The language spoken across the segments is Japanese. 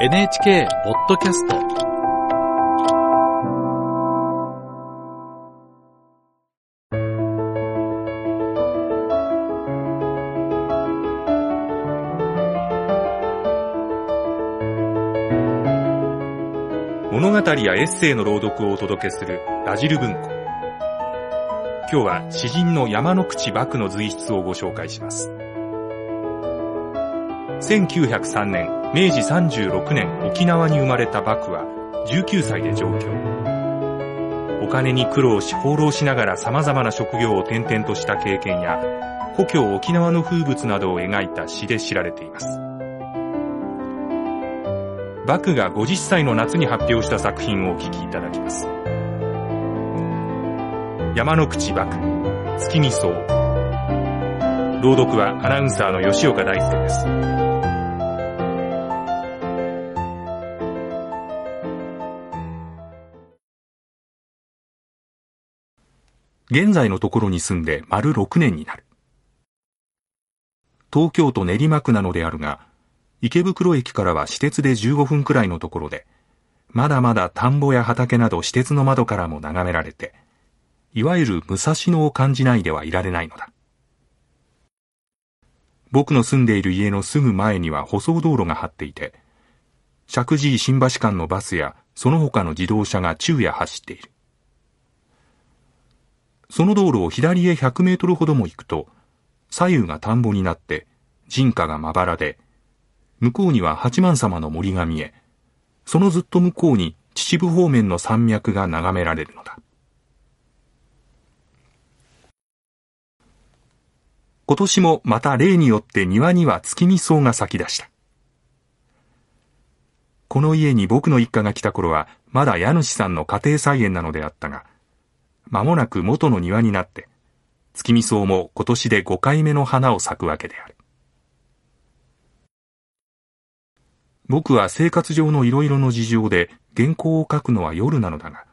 NHK ポッドキャスト物語やエッセイの朗読をお届けするラジル文庫。今日は詩人の山之口幕の随筆をご紹介します。1903年、明治36年沖縄に生まれた幕府は19歳で上京。お金に苦労し放浪しながら様々な職業を転々とした経験や故郷沖縄の風物などを描いた詩で知られています。バクが50歳の夏に発表した作品をお聴きいただきます。山之口バク、月見草。朗読はアナウンサーの吉岡大輔です。現在のところに住んで丸6年になる。東京都練馬区なのであるが、池袋駅からは私鉄で15分くらいのところで、まだまだ田んぼや畑など私鉄の窓からも眺められて、いわゆる武蔵野を感じないではいられないのだ。僕の住んでいる家のすぐ前には舗装道路が張っていて、石神井新橋間のバスやその他の自動車が昼夜走っている。その道路を左へ100メートルほども行くと、左右が田んぼになって、人家がまばらで、向こうには八幡様の森が見え、そのずっと向こうに秩父方面の山脈が眺められるのだ。今年もまた例によって庭には月見草が咲き出した。この家に僕の一家が来た頃は、まだ家主さんの家庭菜園なのであったが、間もなく元の庭になって、月見草も今年で5回目の花を咲くわけである。僕は生活上のいろいろの事情で原稿を書くのは夜なのだが、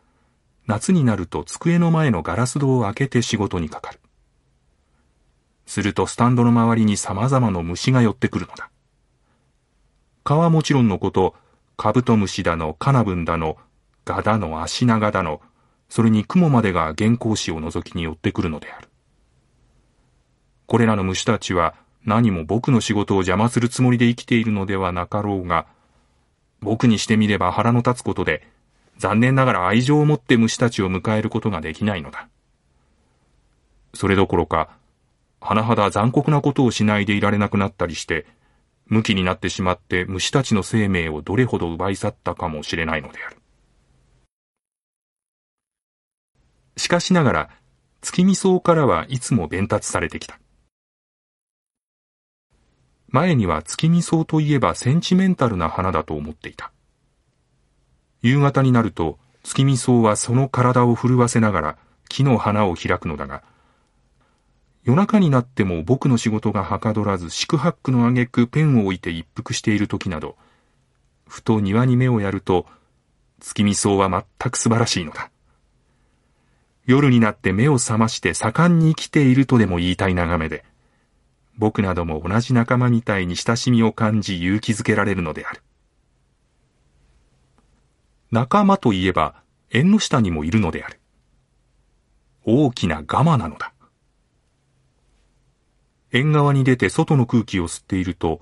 夏になると机の前のガラス戸を開けて仕事にかかる。するとスタンドの周りに様々な虫が寄ってくるのだ。蚊はもちろんのこと、カブトムシだの、カナブンだの、ガだの、アシナガだの、それにクモまでが原稿紙を覗きに寄ってくるのである。これらの虫たちは何も僕の仕事を邪魔するつもりで生きているのではなかろうが、僕にしてみれば腹の立つことで、残念ながら愛情を持って虫たちを迎えることができないのだ。それどころか、甚だ残酷なことをしないでいられなくなったりして、無気になってしまって虫たちの生命をどれほど奪い去ったかもしれないのである。しかしながら、月見草からはいつも伝達されてきた。前には月見草といえばセンチメンタルな花だと思っていた。夕方になると月見草はその体を震わせながら木の花を開くのだが、夜中になっても僕の仕事がはかどらず四苦八苦の挙句ペンを置いて一服している時など、ふと庭に目をやると、月見草は全く素晴らしいのだ。夜になって目を覚まして盛んに生きているとでも言いたい眺めで、僕なども同じ仲間みたいに親しみを感じ勇気づけられるのである。仲間といえば縁の下にもいるのである。大きなガマなのだ。縁側に出て外の空気を吸っていると、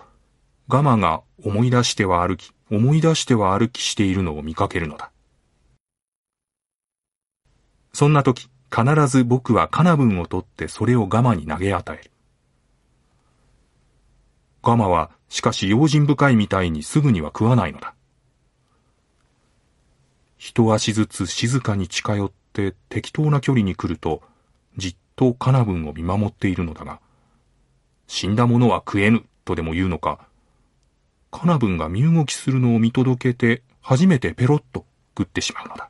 ガマが思い出しては歩き、思い出しては歩きしているのを見かけるのだ。そんな時、必ず僕はカナブンを取ってそれをガマに投げ与える。ガマは、しかし用心深いみたいにすぐには食わないのだ。一足ずつ静かに近寄って適当な距離に来ると、じっとカナブンを見守っているのだが、死んだものは食えぬとでも言うのか、カナブンが身動きするのを見届けて初めてペロッと食ってしまうのだ。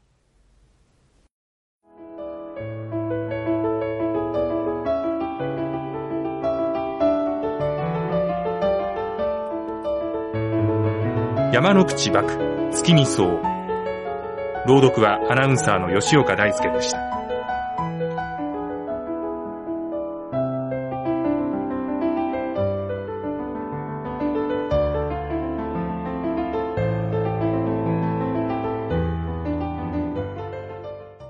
山の口幕月見草朗読はアナウンサーの吉岡大輔でした。